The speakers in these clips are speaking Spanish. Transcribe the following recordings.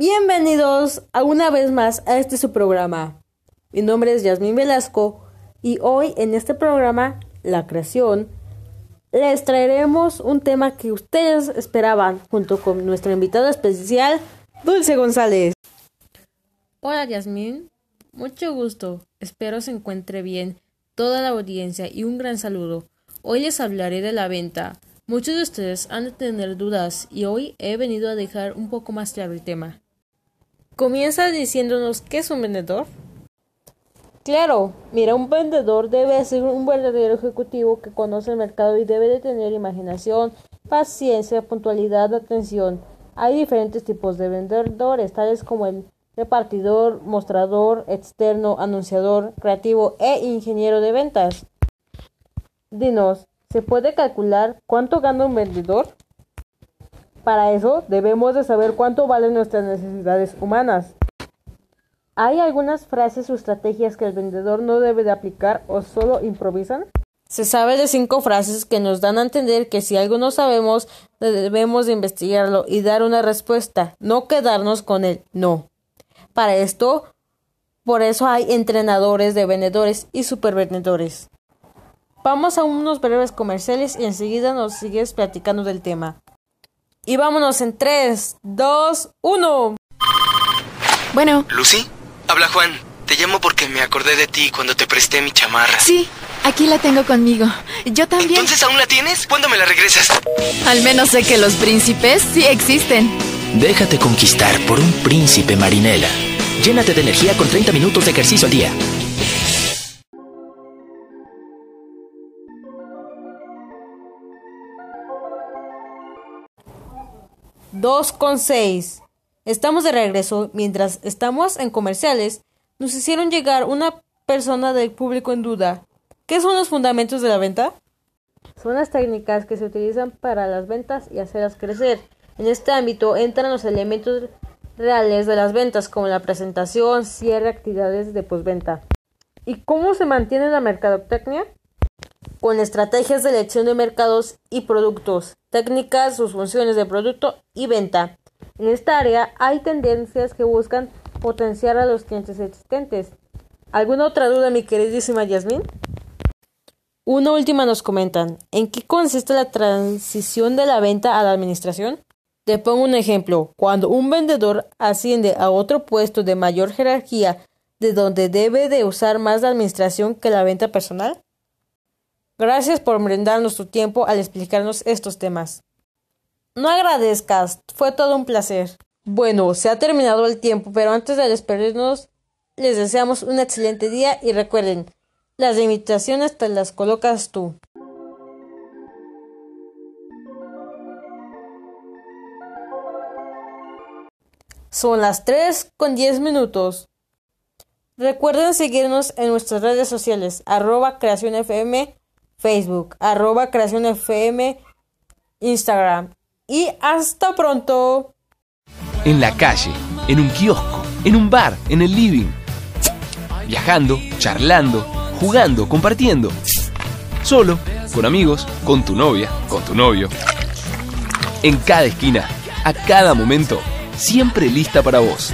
Bienvenidos a una vez más a este su programa. Mi nombre es Yasmín Velasco y hoy en este programa, La Creación, les traeremos un tema que ustedes esperaban junto con nuestro invitado especial, Dulce González. Hola Yasmín, mucho gusto, espero se encuentre bien toda la audiencia y un gran saludo. Hoy les hablaré de la venta. Muchos de ustedes han de tener dudas y hoy he venido a dejar un poco más claro el tema. Comienza diciéndonos qué es un vendedor. Claro, mira, un vendedor debe ser un verdadero ejecutivo que conoce el mercado y debe de tener imaginación, paciencia, puntualidad, atención. Hay diferentes tipos de vendedores, tales como el repartidor, mostrador, externo, anunciador, creativo e ingeniero de ventas. Dinos, ¿se puede calcular cuánto gana un vendedor? Para eso debemos de saber cuánto valen nuestras necesidades humanas. ¿Hay algunas frases o estrategias que el vendedor no debe de aplicar o solo improvisan? Se sabe de cinco frases que nos dan a entender que si algo no sabemos, debemos de investigarlo y dar una respuesta, no quedarnos con el no. Para esto, por eso hay entrenadores de vendedores y supervendedores. Vamos a unos breves comerciales y enseguida nos sigues platicando del tema. Y vámonos en 3, 2, 1. Bueno. Lucy. Habla Juan. Te llamo porque me acordé de ti cuando te presté mi chamarra. Sí, aquí la tengo conmigo. Yo también. ¿Entonces aún la tienes? ¿Cuándo me la regresas? Al menos sé que los príncipes sí existen. Déjate conquistar por un príncipe marinela. Llénate de energía con 30 minutos de ejercicio al día. Dos con seis. Estamos de regreso. Mientras estamos en comerciales, nos hicieron llegar una persona del público en duda. ¿Qué son los fundamentos de la venta? Son las técnicas que se utilizan para las ventas y hacerlas crecer. En este ámbito entran los elementos reales de las ventas, como la presentación, cierre, actividades de postventa. ¿Y cómo se mantiene la mercadotecnia? Con estrategias de elección de mercados y productos, técnicas, sus funciones de producto y venta. En esta área hay tendencias que buscan potenciar a los clientes existentes. ¿Alguna otra duda, mi queridísima Yasmin? Una última nos comentan, ¿en qué consiste la transición de la venta a la administración? Te pongo un ejemplo, cuando un vendedor asciende a otro puesto de mayor jerarquía, de donde debe de usar más la administración que la venta personal. Gracias por brindarnos tu tiempo al explicarnos estos temas. No agradezcas, fue todo un placer. Bueno, se ha terminado el tiempo, pero antes de despedirnos, les deseamos un excelente día y recuerden, las limitaciones te las colocas tú. Son las 3 con 10 minutos. Recuerden seguirnos en nuestras redes sociales, arroba creación Facebook, arroba creación FM, Instagram y hasta pronto. En la calle, en un kiosco, en un bar, en el living. Viajando, charlando, jugando, compartiendo. Solo, con amigos, con tu novia, con tu novio. En cada esquina, a cada momento, siempre lista para vos.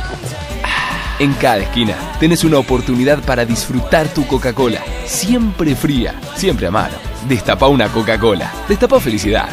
En cada esquina tenés una oportunidad para disfrutar tu Coca-Cola, siempre fría, siempre a mano. Destapa una Coca-Cola, destapa felicidad.